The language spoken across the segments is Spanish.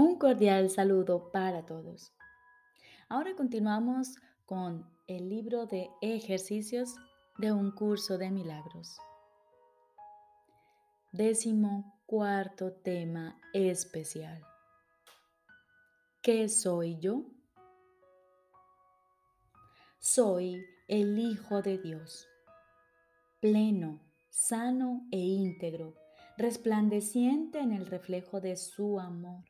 Un cordial saludo para todos. Ahora continuamos con el libro de ejercicios de un curso de milagros. Décimo cuarto tema especial. ¿Qué soy yo? Soy el Hijo de Dios, pleno, sano e íntegro, resplandeciente en el reflejo de su amor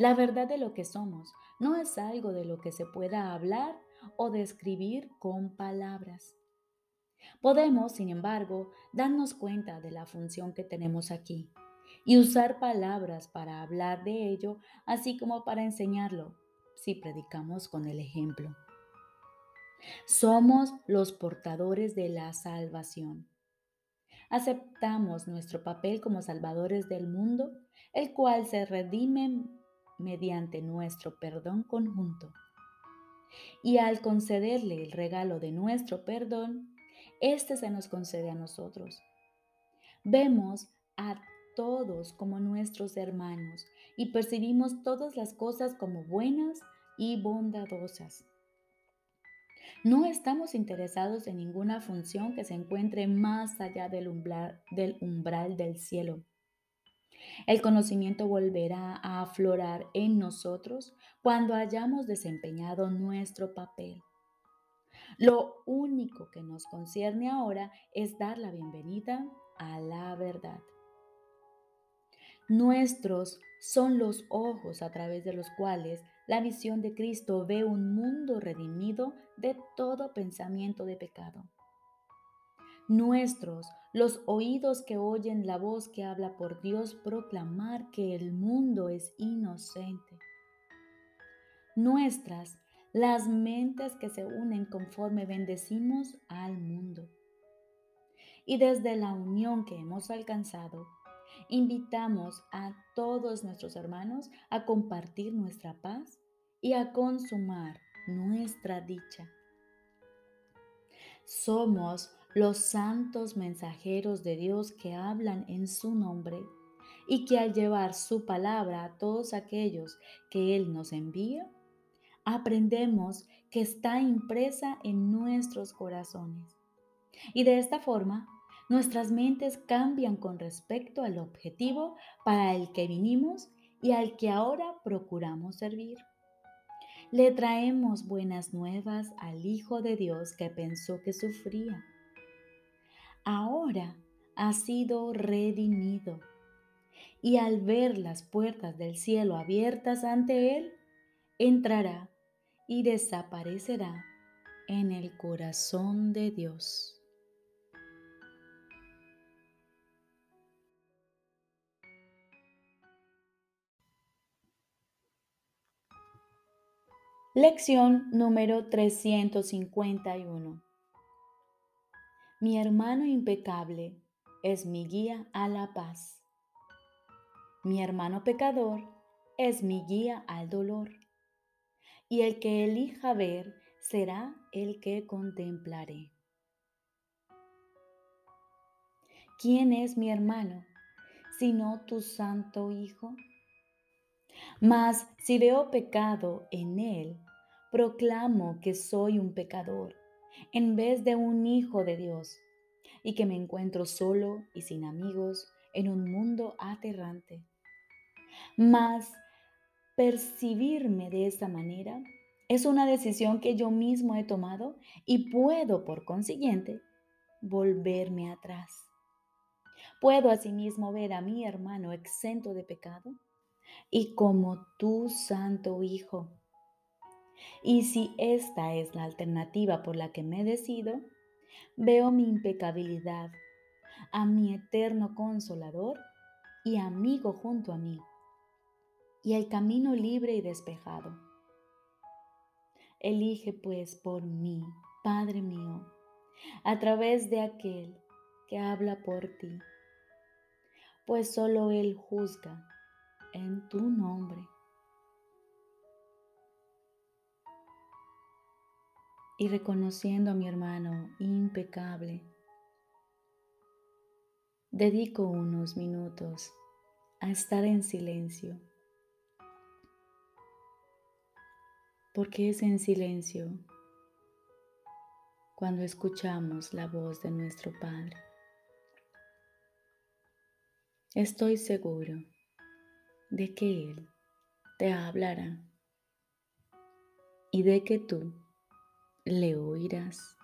La verdad de lo que somos no es algo de lo que se pueda hablar o describir con palabras. Podemos, sin embargo, darnos cuenta de la función que tenemos aquí y usar palabras para hablar de ello, así como para enseñarlo, si predicamos con el ejemplo. Somos los portadores de la salvación. Aceptamos nuestro papel como salvadores del mundo, el cual se redime mediante nuestro perdón conjunto. Y al concederle el regalo de nuestro perdón, éste se nos concede a nosotros. Vemos a todos como nuestros hermanos y percibimos todas las cosas como buenas y bondadosas. No estamos interesados en ninguna función que se encuentre más allá del umbral del, umbral del cielo. El conocimiento volverá a aflorar en nosotros cuando hayamos desempeñado nuestro papel. Lo único que nos concierne ahora es dar la bienvenida a la verdad. Nuestros son los ojos a través de los cuales la visión de Cristo ve un mundo redimido de todo pensamiento de pecado. Nuestros los oídos que oyen la voz que habla por Dios proclamar que el mundo es inocente. Nuestras, las mentes que se unen conforme bendecimos al mundo. Y desde la unión que hemos alcanzado, invitamos a todos nuestros hermanos a compartir nuestra paz y a consumar nuestra dicha. Somos los santos mensajeros de Dios que hablan en su nombre y que al llevar su palabra a todos aquellos que Él nos envía, aprendemos que está impresa en nuestros corazones. Y de esta forma, nuestras mentes cambian con respecto al objetivo para el que vinimos y al que ahora procuramos servir. Le traemos buenas nuevas al Hijo de Dios que pensó que sufría ahora ha sido redimido. Y al ver las puertas del cielo abiertas ante él, entrará y desaparecerá en el corazón de Dios. Lección número 351 mi hermano impecable es mi guía a la paz. Mi hermano pecador es mi guía al dolor. Y el que elija ver será el que contemplaré. ¿Quién es mi hermano sino tu santo Hijo? Mas si veo pecado en él, proclamo que soy un pecador en vez de un hijo de Dios y que me encuentro solo y sin amigos en un mundo aterrante. Mas Percibirme de esa manera es una decisión que yo mismo he tomado y puedo, por consiguiente, volverme atrás. Puedo asimismo ver a mi hermano exento de pecado y como tu santo Hijo. Y si esta es la alternativa por la que me decido, veo mi impecabilidad, a mi eterno consolador y amigo junto a mí, y el camino libre y despejado. Elige pues por mí, Padre mío, a través de aquel que habla por ti, pues solo Él juzga en tu nombre. Y reconociendo a mi hermano impecable, dedico unos minutos a estar en silencio, porque es en silencio cuando escuchamos la voz de nuestro Padre. Estoy seguro de que Él te hablará y de que tú le oirás.